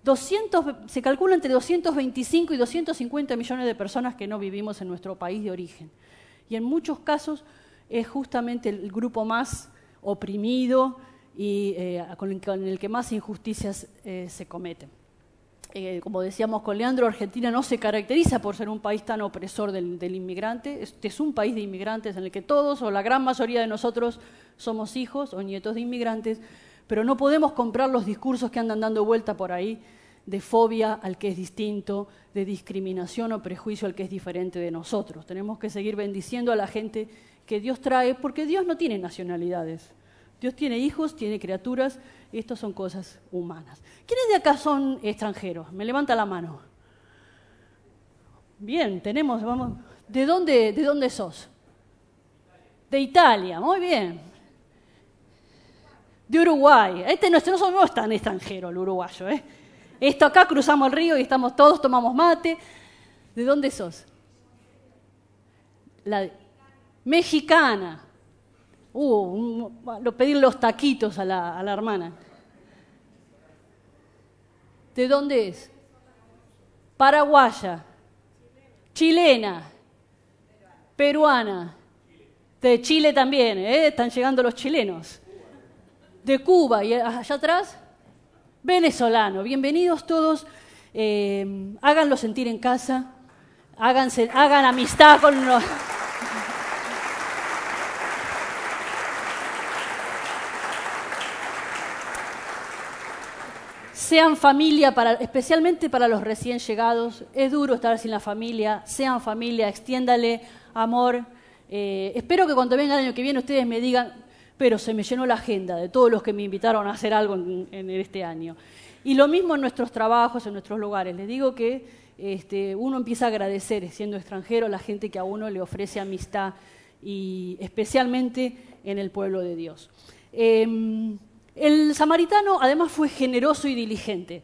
200, se calcula entre 225 y 250 millones de personas que no vivimos en nuestro país de origen. Y en muchos casos es justamente el grupo más oprimido y eh, con, el, que más injusticias eh, se cometen. Eh, como decíamos con Leandro, Argentina no se caracteriza por ser un país tan opresor del, inmigrante. Este es un país de inmigrantes en el que todos o la gran mayoría de nosotros somos hijos o nietos de inmigrantes, pero no podemos comprar los discursos que andan dando vuelta por ahí de fobia al que es distinto, de discriminación o prejuicio al que es diferente de nosotros. Tenemos que seguir bendiciendo a la gente que Dios trae, porque Dios no tiene nacionalidades. Dios tiene hijos, tiene criaturas, estas son cosas humanas. ¿Quiénes de acá son extranjeros? Me levanta la mano. Bien, tenemos, vamos. ¿De dónde, de dónde sos? De Italia, muy bien. De Uruguay. Este no, no somos tan extranjero, el uruguayo. ¿eh? Esto acá cruzamos el río y estamos todos, tomamos mate. ¿De dónde sos? La mexicana. Uh, lo pedir los taquitos a la, a la hermana. ¿De dónde es? Paraguaya. Chilena. Peruana. De Chile también, ¿eh? están llegando los chilenos. De Cuba y allá atrás, venezolano. Bienvenidos todos. Eh, háganlo sentir en casa. Háganse, hagan amistad con los. Sean familia, para, especialmente para los recién llegados. Es duro estar sin la familia. Sean familia, extiéndale amor. Eh, espero que cuando venga el año que viene ustedes me digan, pero se me llenó la agenda de todos los que me invitaron a hacer algo en, este año. Y lo mismo en nuestros trabajos, en nuestros lugares. Les digo que este, uno empieza a agradecer, siendo extranjero, a la gente que a uno le ofrece amistad, y especialmente en el pueblo de Dios. Em, el samaritano además fue generoso y diligente.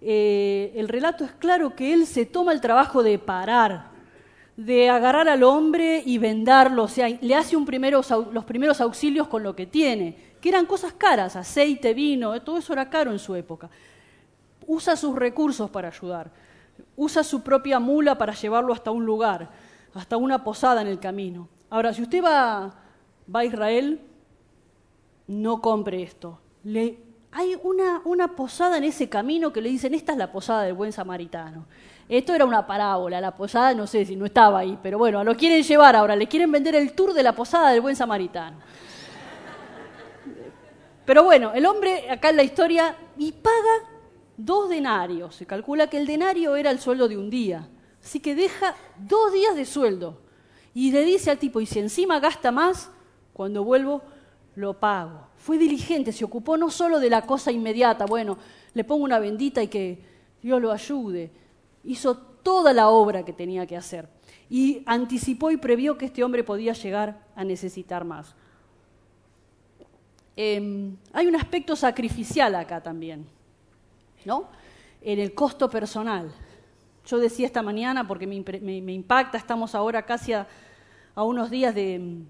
Eh, el relato es claro que él se toma el trabajo de parar, de agarrar al hombre y vendarlo, o sea, le hace un los primeros auxilios con lo que tiene, que eran cosas caras, aceite, vino, eh, todo eso era caro en su época. Usa sus recursos para ayudar, usa su propia mula para llevarlo hasta un lugar, hasta una posada en el camino. Ahora, si usted va, va a Israel, no compre esto, hay una, una posada en ese camino que le dicen, esta es la posada del buen samaritano. Esto era una parábola, la posada no sé si no estaba ahí, pero bueno, lo quieren llevar ahora, le quieren vender el tour de la posada del buen samaritano. Pero bueno, el hombre acá en la historia y paga dos denarios. Se calcula que el denario era el sueldo de un día. Así que deja dos días de sueldo. Y le dice al tipo, y si encima gasta más, cuando vuelvo lo pago. Fue diligente, se ocupó no solo de la cosa inmediata, bueno, le pongo una bendita y que Dios lo ayude. Hizo toda la obra que tenía que hacer y anticipó y previó que este hombre podía llegar a necesitar más. Em, hay un aspecto sacrificial acá también, ¿no? En el costo personal. Yo decía esta mañana, porque me, impacta, estamos ahora casi a unos días de,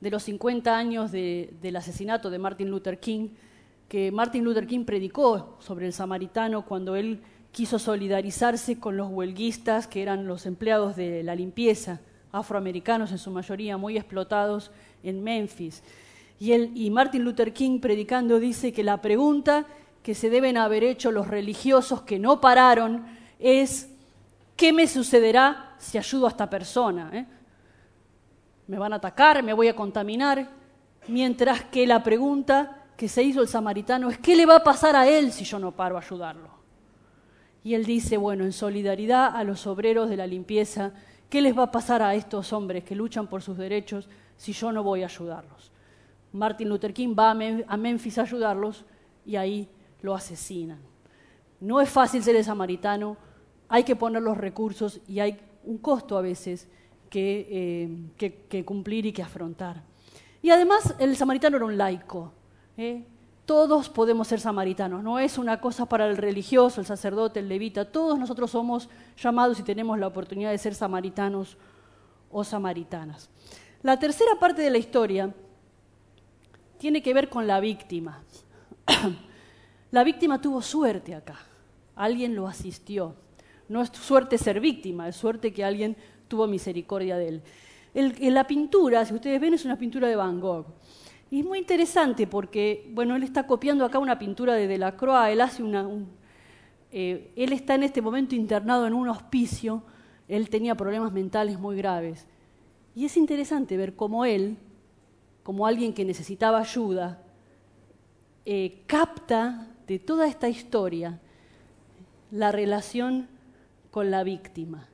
de los 50 años del asesinato de Martin Luther King, que Martin Luther King predicó sobre el samaritano cuando él quiso solidarizarse con los huelguistas, que eran los empleados de la limpieza, afroamericanos en su mayoría, muy explotados en Memphis. Y, él, y Martin Luther King predicando dice que la pregunta que se deben haber hecho los religiosos que no pararon es, ¿qué me sucederá si ayudo a esta persona? ¿Eh? Me van a atacar, me voy a contaminar, mientras que la pregunta que se hizo el samaritano es, ¿qué le va a pasar a él si yo no paro a ayudarlo? Y él dice, bueno, en solidaridad a los obreros de la limpieza, ¿qué les va a pasar a estos hombres que luchan por sus derechos si yo no voy a ayudarlos? Martin Luther King va a Memphis a ayudarlos y ahí lo asesinan. No es fácil ser el samaritano, hay que poner los recursos y hay un costo a veces eh, que, cumplir y que afrontar. Y además el samaritano era un laico. ¿eh? Todos podemos ser samaritanos, no es una cosa para el religioso, el sacerdote, el levita, todos nosotros somos llamados y tenemos la oportunidad de ser samaritanos o samaritanas. La tercera parte de la historia tiene que ver con la víctima. la víctima tuvo suerte acá, alguien lo asistió. No es suerte ser víctima, es suerte que alguien tuvo misericordia de él. en la pintura, si ustedes ven, es una pintura de Van Gogh. Y es muy interesante porque, bueno, él está copiando acá una pintura de Delacroix, él hace una... Eh, él está en este momento internado en un hospicio, él tenía problemas mentales muy graves. Y es interesante ver cómo él, como alguien que necesitaba ayuda, eh, capta de toda esta historia la relación con la víctima.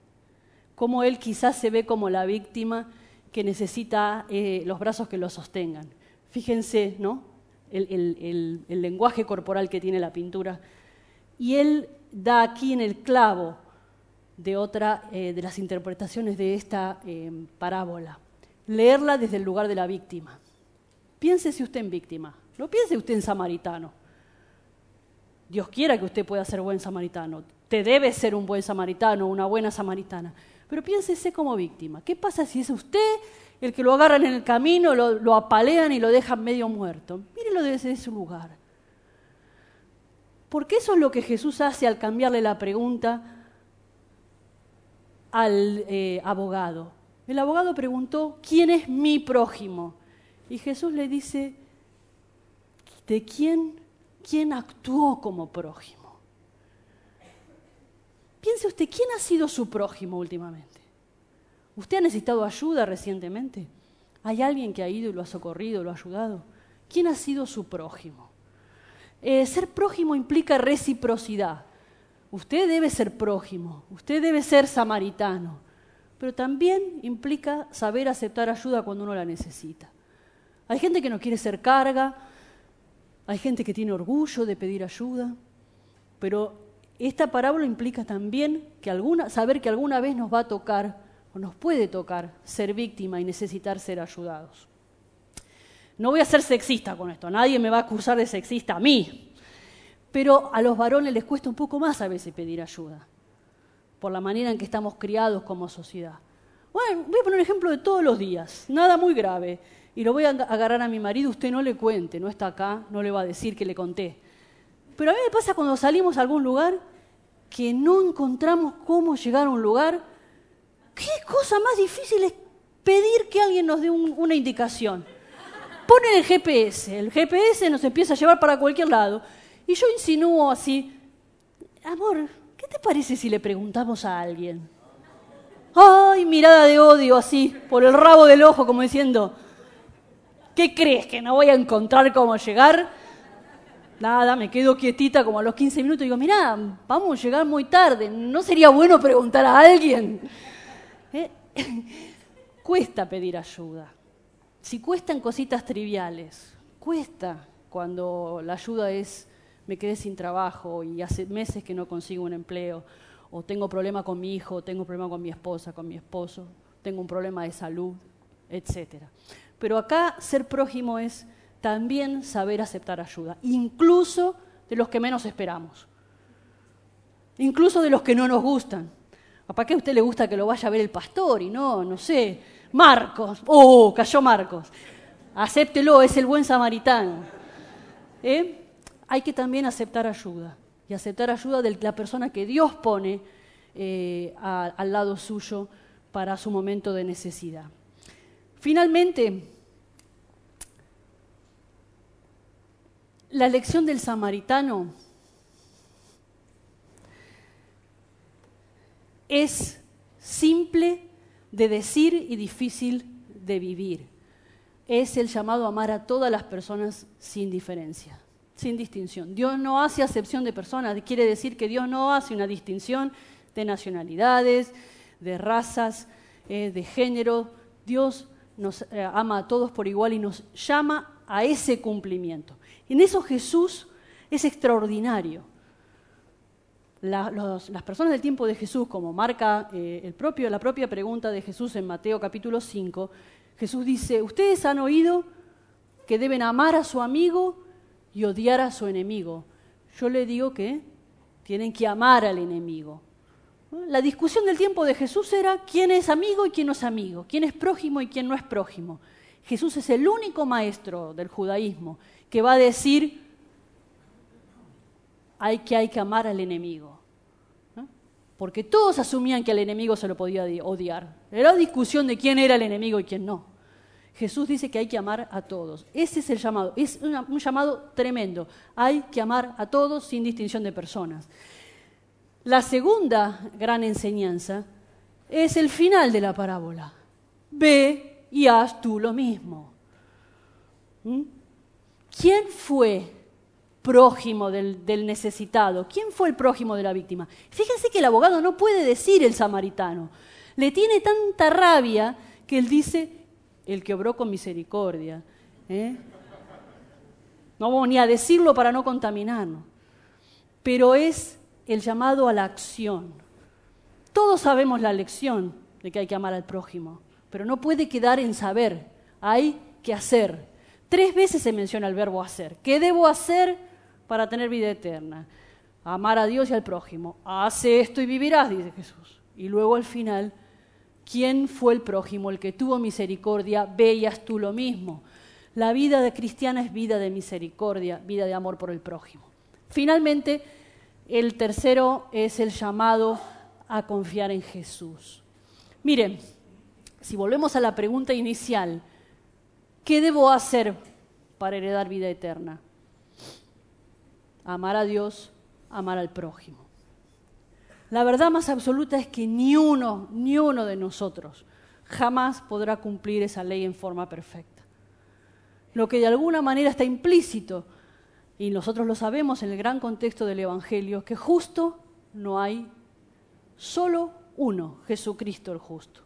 Cómo él quizás se ve como la víctima que necesita eh, los brazos que lo sostengan. Fíjense, ¿no? El, lenguaje corporal que tiene la pintura. Y él da aquí en el clavo de otra eh, de las interpretaciones de esta eh, parábola. Leerla desde el lugar de la víctima. Piénsese usted en víctima, no piense usted en samaritano. Dios quiera que usted pueda ser buen samaritano. Te debe ser un buen samaritano, una buena samaritana. Pero piénsese como víctima. ¿Qué pasa si es usted el que lo agarran en el camino, lo, apalean y lo dejan medio muerto. Mírenlo desde ese lugar. Porque eso es lo que Jesús hace al cambiarle la pregunta al eh, abogado. El abogado preguntó, ¿quién es mi prójimo? Y Jesús le dice, ¿de quién, quién actuó como prójimo? Piense usted, ¿quién ha sido su prójimo últimamente? ¿Usted ha necesitado ayuda recientemente? ¿Hay alguien que ha ido y lo ha socorrido, lo ha ayudado? ¿Quién ha sido su prójimo? Eh, ser prójimo implica reciprocidad. Usted debe ser prójimo, usted debe ser samaritano, pero también implica saber aceptar ayuda cuando uno la necesita. Hay gente que no quiere ser carga, hay gente que tiene orgullo de pedir ayuda, pero esta parábola implica también que saber que alguna vez nos va a tocar o nos puede tocar ser víctima y necesitar ser ayudados. No voy a ser sexista con esto, nadie me va a acusar de sexista a mí, pero a los varones les cuesta un poco más a veces pedir ayuda, por la manera en que estamos criados como sociedad. Bueno, voy a poner un ejemplo de todos los días, nada muy grave, y lo voy a agarrar a mi marido, usted no le cuente, no está acá, no le va a decir que le conté. Pero a mí me pasa cuando salimos a algún lugar que no encontramos cómo llegar a un lugar ¿Qué cosa más difícil es pedir que alguien nos dé una indicación? Ponen el GPS, el GPS nos empieza a llevar para cualquier lado. Y yo insinúo así, amor, ¿qué te parece si le preguntamos a alguien? Ay, mirada de odio así, por el rabo del ojo, como diciendo, ¿qué crees que no voy a encontrar cómo llegar? Nada, me quedo quietita como a los 15 minutos y digo, mira, vamos a llegar muy tarde, ¿no sería bueno preguntar a alguien? ¿Eh? cuesta pedir ayuda. Si cuestan cositas triviales, cuesta cuando la ayuda es me quedé sin trabajo y hace meses que no consigo un empleo, o tengo problema con mi hijo, tengo problema con mi esposa, con mi esposo, tengo un problema de salud, etc. Pero acá ser prójimo es también saber aceptar ayuda, incluso de los que menos esperamos, incluso de los que no nos gustan. ¿Para qué a usted le gusta que lo vaya a ver el pastor y no, no sé, Marcos? ¡Oh, cayó Marcos! Acéptelo, es el buen samaritano. ¿Eh? Hay que también aceptar ayuda y aceptar ayuda de la persona que Dios pone eh, al lado suyo para su momento de necesidad. Finalmente, la lección del samaritano es simple de decir y difícil de vivir. Es el llamado a amar a todas las personas sin diferencia, sin distinción. Dios no hace acepción de personas, quiere decir que Dios no hace una distinción de nacionalidades, de razas, eh, de género. Dios nos eh, ama a todos por igual y nos llama a ese cumplimiento. En eso Jesús es extraordinario las personas del tiempo de Jesús, como marca eh, el propio, la propia pregunta de Jesús en Mateo capítulo 5, Jesús dice, ustedes han oído que deben amar a su amigo y odiar a su enemigo. Yo le digo que tienen que amar al enemigo. La discusión del tiempo de Jesús era quién es amigo y quién no es amigo, quién es prójimo y quién no es prójimo. Jesús es el único maestro del judaísmo que va a decir hay que, hay que amar al enemigo. Porque todos asumían que al enemigo se lo podía odiar. Era discusión de quién era el enemigo y quién no. Jesús dice que hay que amar a todos. Ese es el llamado. Es un llamado tremendo. Hay que amar a todos sin distinción de personas. La segunda gran enseñanza es el final de la parábola. Ve y haz tú lo mismo. ¿Mm? ¿Quién fue prójimo del, necesitado? ¿Quién fue el prójimo de la víctima? Fíjense que el abogado no puede decir el samaritano. Le tiene tanta rabia que él dice, el que obró con misericordia. ¿eh? No vamos ni a decirlo para no contaminarnos. Pero es el llamado a la acción. Todos sabemos la lección de que hay que amar al prójimo, pero no puede quedar en saber, hay que hacer. Tres veces se menciona el verbo hacer. ¿Qué debo hacer para tener vida eterna? Amar a Dios y al prójimo. Hace esto y vivirás, dice Jesús. Y luego al final, ¿quién fue el prójimo? El que tuvo misericordia, veías tú lo mismo. La vida de cristiana es vida de misericordia, vida de amor por el prójimo. Finalmente, el tercero es el llamado a confiar en Jesús. Miren, si volvemos a la pregunta inicial, ¿qué debo hacer para heredar vida eterna? Amar a Dios, amar al prójimo. La verdad más absoluta es que ni uno, ni uno de nosotros jamás podrá cumplir esa ley en forma perfecta. Lo que de alguna manera está implícito y nosotros lo sabemos en el gran contexto del Evangelio, que justo no hay solo uno, Jesucristo el justo.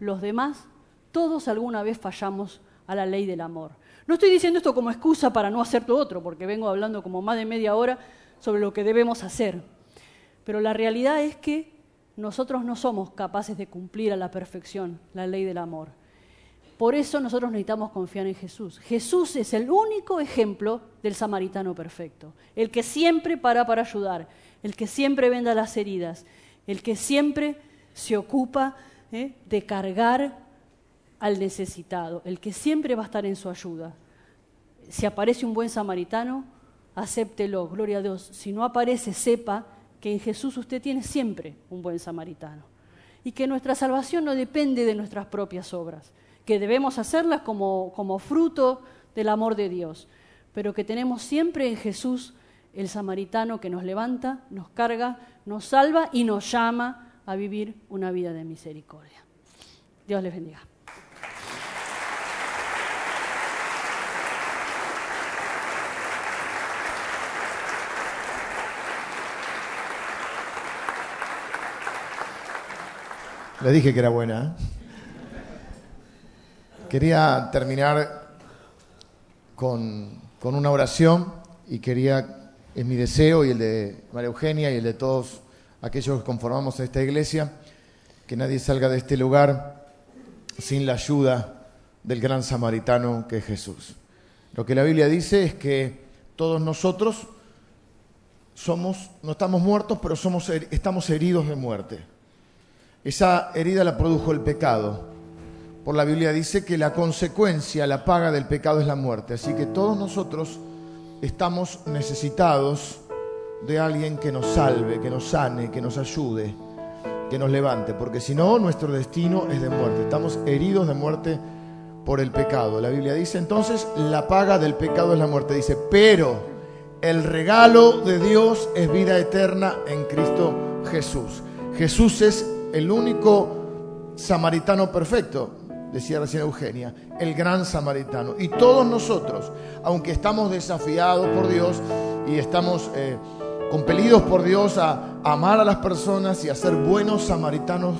Los demás, todos alguna vez fallamos a la ley del amor. No estoy diciendo esto como excusa para no hacer todo otro, porque vengo hablando como más de media hora sobre lo que debemos hacer. Pero la realidad es que nosotros no somos capaces de cumplir a la perfección la ley del amor. Por eso nosotros necesitamos confiar en Jesús. Jesús es el único ejemplo del samaritano perfecto, el que siempre para para ayudar, el que siempre venda las heridas, el que siempre se ocupa ¿eh? de cargar al necesitado, el que siempre va a estar en su ayuda. Si aparece un buen samaritano, acéptelo, gloria a Dios. Si no aparece, sepa que en Jesús usted tiene siempre un buen samaritano y que nuestra salvación no depende de nuestras propias obras que debemos hacerlas como, como fruto del amor de Dios, pero que tenemos siempre en Jesús el samaritano que nos levanta, nos carga, nos salva y nos llama a vivir una vida de misericordia. Dios les bendiga. Le dije que era buena. ¿eh? Quería terminar con, una oración y quería, es mi deseo y el de María Eugenia y el de todos aquellos que conformamos esta iglesia, que nadie salga de este lugar sin la ayuda del gran samaritano que es Jesús. Lo que la Biblia dice es que todos nosotros somos, no estamos muertos, pero somos, estamos heridos de muerte. Esa herida la produjo el pecado por la Biblia dice que la consecuencia, la paga del pecado es la muerte. Así que todos nosotros estamos necesitados de alguien que nos salve, que nos sane, que nos ayude, que nos levante, porque si no, nuestro destino es de muerte. Estamos heridos de muerte por el pecado. La Biblia dice entonces, la paga del pecado es la muerte. Dice, pero el regalo de Dios es vida eterna en Cristo Jesús. Jesús es el único samaritano perfecto decía recién Eugenia, el gran samaritano. Y todos nosotros, aunque estamos desafiados por Dios y estamos eh, compelidos por Dios a, amar a las personas y a ser buenos samaritanos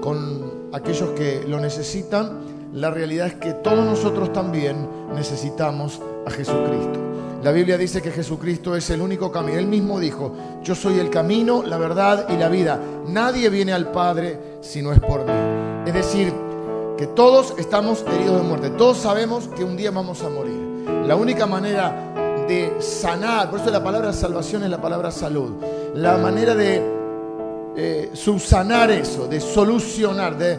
con aquellos que lo necesitan, la realidad es que todos nosotros también necesitamos a Jesucristo. La Biblia dice que Jesucristo es el único camino. Él mismo dijo, yo soy el camino, la verdad y la vida. Nadie viene al Padre si no es por mí. Es decir, que todos estamos heridos de muerte, todos sabemos que un día vamos a morir. La única manera de sanar, por eso la palabra salvación es la palabra salud, la manera de eh, subsanar eso, de solucionar, de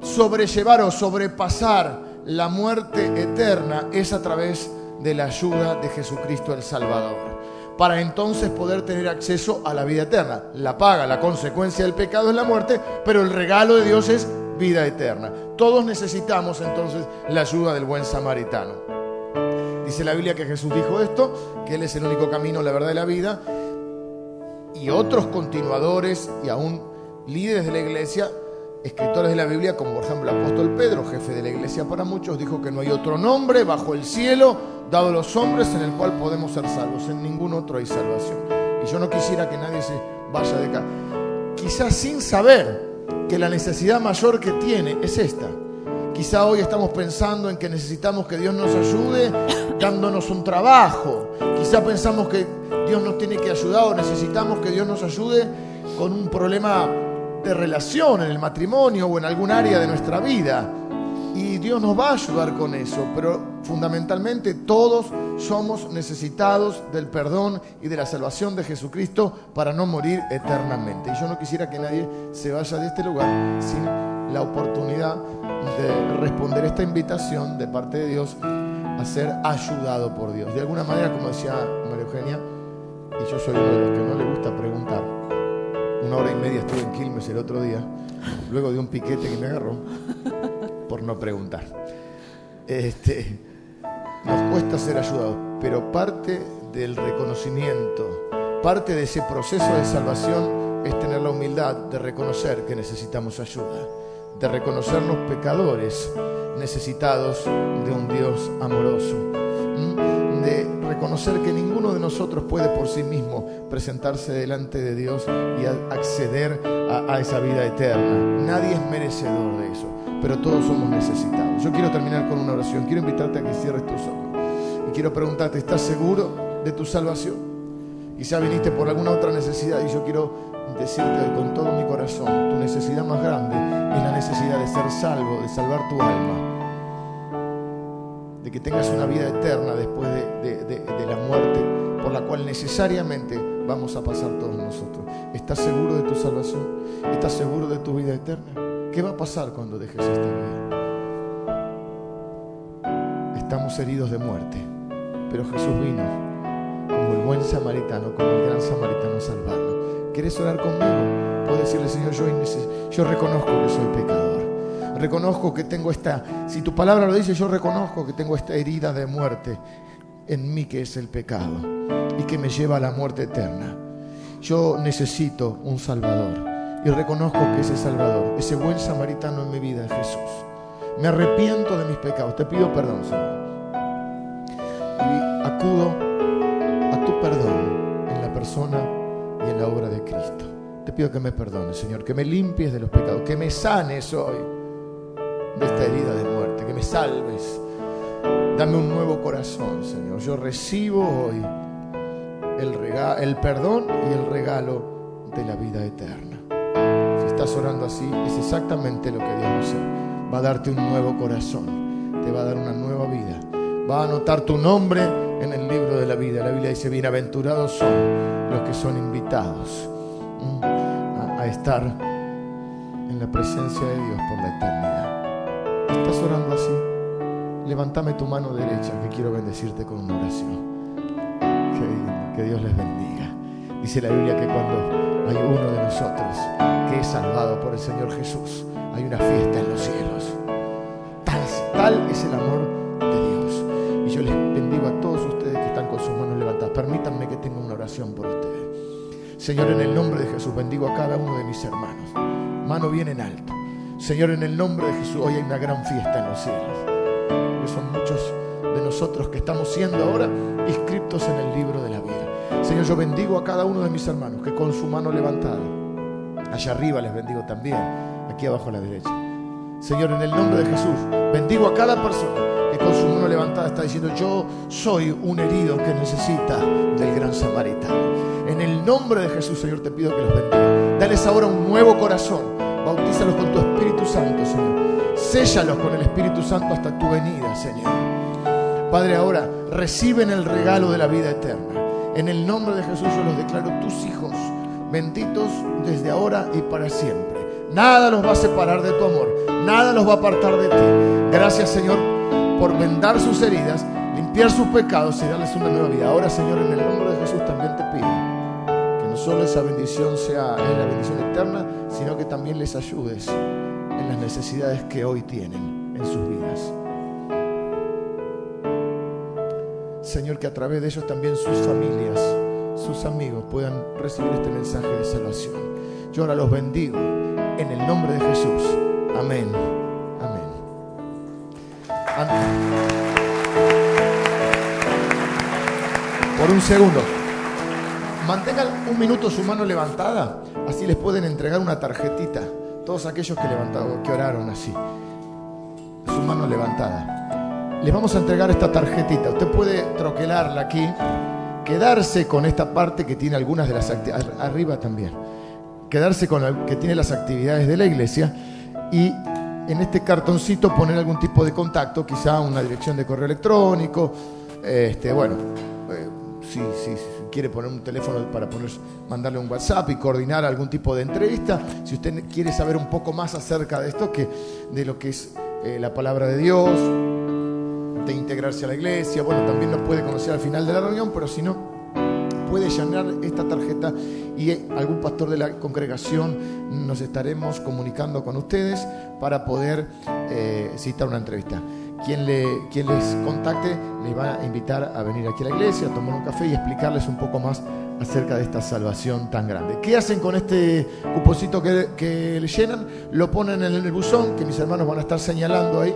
sobrellevar o sobrepasar la muerte eterna es a través de la ayuda de Jesucristo el Salvador para entonces poder tener acceso a la vida eterna. La paga, la consecuencia del pecado es la muerte, pero el regalo de Dios es vida eterna. Todos necesitamos entonces la ayuda del buen samaritano. Dice la Biblia que Jesús dijo esto, que Él es el único camino, la verdad y la vida, y otros continuadores y aún líderes de la iglesia, escritores de la Biblia, como por ejemplo el apóstol Pedro, jefe de la iglesia para muchos, dijo que no hay otro nombre bajo el cielo dado a los hombres en el cual podemos ser salvos. En ningún otro hay salvación. Y yo no quisiera que nadie se vaya de acá. Quizás sin saber que la necesidad mayor que tiene es esta. Quizá hoy estamos pensando en que necesitamos que Dios nos ayude dándonos un trabajo. Quizá pensamos que Dios nos tiene que ayudar o necesitamos que Dios nos ayude con un problema de relación en el matrimonio o en algún área de nuestra vida. Y Dios nos va a ayudar con eso, pero fundamentalmente todos somos necesitados del perdón y de la salvación de Jesucristo para no morir eternamente. Y yo no quisiera que nadie se vaya de este lugar sin la oportunidad de responder esta invitación de parte de Dios a ser ayudado por Dios. De alguna manera, como decía María Eugenia, y yo soy uno de los que no le gusta preguntar, una hora y media estuve en Quilmes el otro día, luego de un piquete que me agarró por no preguntar. Este, nos cuesta ser ayudados, pero parte del reconocimiento, parte de ese proceso de salvación es tener la humildad de reconocer que necesitamos ayuda, de reconocernos pecadores necesitados de un Dios amoroso, de reconocer que ninguno de nosotros puede por sí mismo presentarse delante de Dios y acceder a esa vida eterna. Nadie es merecedor de eso pero todos somos necesitados. Yo quiero terminar con una oración. Quiero invitarte a que cierres tus ojos. Y quiero preguntarte, ¿estás seguro de tu salvación? Quizá viniste por alguna otra necesidad y yo quiero decirte con todo mi corazón, tu necesidad más grande es la necesidad de ser salvo, de salvar tu alma, de que tengas una vida eterna después de, la muerte por la cual necesariamente vamos a pasar todos nosotros. ¿Estás seguro de tu salvación? ¿Estás seguro de tu vida eterna? ¿Qué va a pasar cuando dejes esta vida? Estamos heridos de muerte, pero Jesús vino como el buen samaritano, como el gran samaritano a salvarlo. ¿Quieres orar conmigo? Puedo decirle, Señor, yo, yo reconozco que soy pecador. Reconozco que tengo esta, si tu palabra lo dice, yo reconozco que tengo esta herida de muerte en mí que es el pecado y que me lleva a la muerte eterna. Yo necesito un Salvador y reconozco que ese Salvador, ese buen samaritano en mi vida es Jesús. Me arrepiento de mis pecados, te pido perdón, Señor. Y acudo a tu perdón en la persona y en la obra de Cristo. Te pido que me perdones, Señor, que me limpies de los pecados, que me sanes hoy de esta herida de muerte, que me salves. Dame un nuevo corazón, Señor. Yo recibo hoy el, el perdón y el regalo de la vida eterna estás orando así, es exactamente lo que Dios va a hacer. Va a darte un nuevo corazón, te va a dar una nueva vida. Va a anotar tu nombre en el libro de la vida. La Biblia dice, bienaventurados son los que son invitados a, estar en la presencia de Dios por la eternidad. ¿Estás orando así? Levántame tu mano derecha que quiero bendecirte con una oración. que Dios les bendiga. Dice la Biblia que cuando hay uno de nosotros que es salvado por el Señor Jesús. Hay una fiesta en los cielos. Tal, es el amor de Dios. Y yo les bendigo a todos ustedes que están con sus manos levantadas. Permítanme que tenga una oración por ustedes. Señor, en el nombre de Jesús, bendigo a cada uno de mis hermanos. Mano bien en alto. Señor, en el nombre de Jesús, hoy hay una gran fiesta en los cielos. Porque son muchos de nosotros que estamos siendo ahora inscriptos en el libro de la vida. Señor, yo bendigo a cada uno de mis hermanos que con su mano levantada, allá arriba les bendigo también, aquí abajo a la derecha. Señor, en el nombre de Jesús, bendigo a cada persona que con su mano levantada está diciendo, yo soy un herido que necesita del gran samaritano. En el nombre de Jesús, Señor, te pido que los bendiga. Dales ahora un nuevo corazón. Bautízalos con tu Espíritu Santo, Señor. Séllalos con el Espíritu Santo hasta tu venida, Señor. Padre, ahora reciben el regalo de la vida eterna. En el nombre de Jesús yo los declaro tus hijos, benditos desde ahora y para siempre. Nada los va a separar de tu amor, nada los va a apartar de ti. Gracias Señor por vendar sus heridas, limpiar sus pecados y darles una nueva vida. Ahora Señor, en el nombre de Jesús también te pido que no solo esa bendición sea la bendición eterna, sino que también les ayudes en las necesidades que hoy tienen en sus vidas. Señor, que a través de ellos también sus familias, sus amigos puedan recibir este mensaje de salvación. Yo ahora los bendigo en el nombre de Jesús. Amén. Amén. Por un segundo. Mantengan un minuto su mano levantada, así les pueden entregar una tarjetita. Todos aquellos que levantaron, que oraron así. Su mano levantada. Les vamos a entregar esta tarjetita. Usted puede troquelarla aquí, quedarse con esta parte que tiene algunas de las actividades, arriba también. Quedarse con la, que tiene las actividades de la iglesia y en este cartoncito poner algún tipo de contacto, quizá una dirección de correo electrónico, este, bueno, eh, si, si, quiere poner un teléfono para poner, mandarle un WhatsApp y coordinar algún tipo de entrevista, si usted quiere saber un poco más acerca de esto, que de lo que es eh, la palabra de Dios, de integrarse a la iglesia, bueno, también lo puede conocer al final de la reunión, pero si no, puede llenar esta tarjeta y algún pastor de la congregación nos estaremos comunicando con ustedes para poder eh, citar una entrevista. Quien, le, quien les contacte les va a invitar a venir aquí a la iglesia, a tomar un café y explicarles un poco más acerca de esta salvación tan grande. ¿Qué hacen con este cuposito que, que le llenan? Lo ponen en el buzón, que mis hermanos van a estar señalando ahí,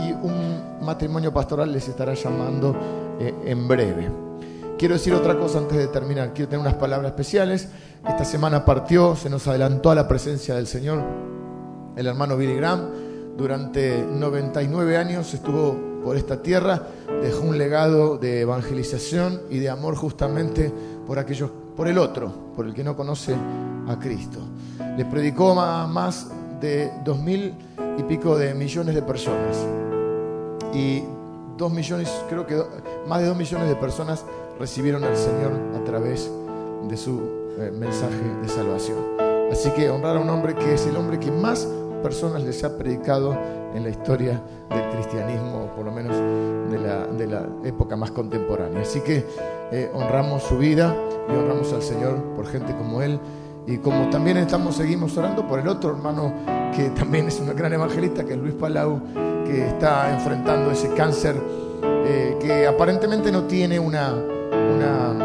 y un matrimonio pastoral les estará llamando eh, en breve. Quiero decir otra cosa antes de terminar. Quiero tener unas palabras especiales. Esta semana partió, se nos adelantó a la presencia del Señor el hermano Billy Graham. Durante 99 años estuvo por esta tierra, dejó un legado de evangelización y de amor justamente por aquellos, por el otro, por el que no conoce a Cristo. Le predicó a más de dos mil y pico de millones de personas. Y dos millones, creo que más de dos millones de personas recibieron al Señor a través de su eh, mensaje de salvación. Así que honrar a un hombre que es el hombre que más personas les ha predicado en la historia del cristianismo, por lo menos de la, de la época más contemporánea. Así que eh, honramos su vida y honramos al Señor por gente como él. Y como también estamos, seguimos orando por el otro hermano que también es un gran evangelista, que es Luis Palau, que está enfrentando ese cáncer eh, que aparentemente no tiene una, una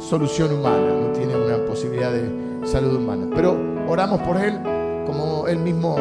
solución humana, no tiene una posibilidad de salud humana. Pero oramos por él, como él mismo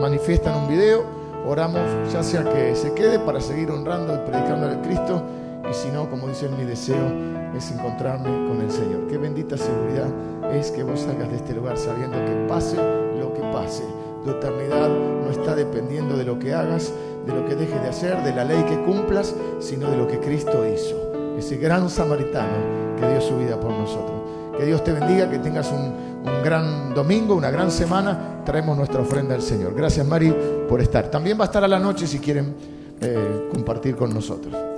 manifiesta en un video, oramos ya sea que se quede para seguir honrando y predicando al Cristo, y si no, como dice mi deseo es encontrarme con el Señor. Qué bendita seguridad es que vos salgas de este lugar sabiendo que pase lo que pase. Tu eternidad no está dependiendo de lo que hagas, de lo que dejes de hacer, de la ley que cumplas, sino de lo que Cristo hizo. Ese gran samaritano que dio su vida por nosotros. Que Dios te bendiga, que tengas un, gran domingo, una gran semana. Traemos nuestra ofrenda al Señor. Gracias, Mari, por estar. También va a estar a la noche si quieren eh, compartir con nosotros.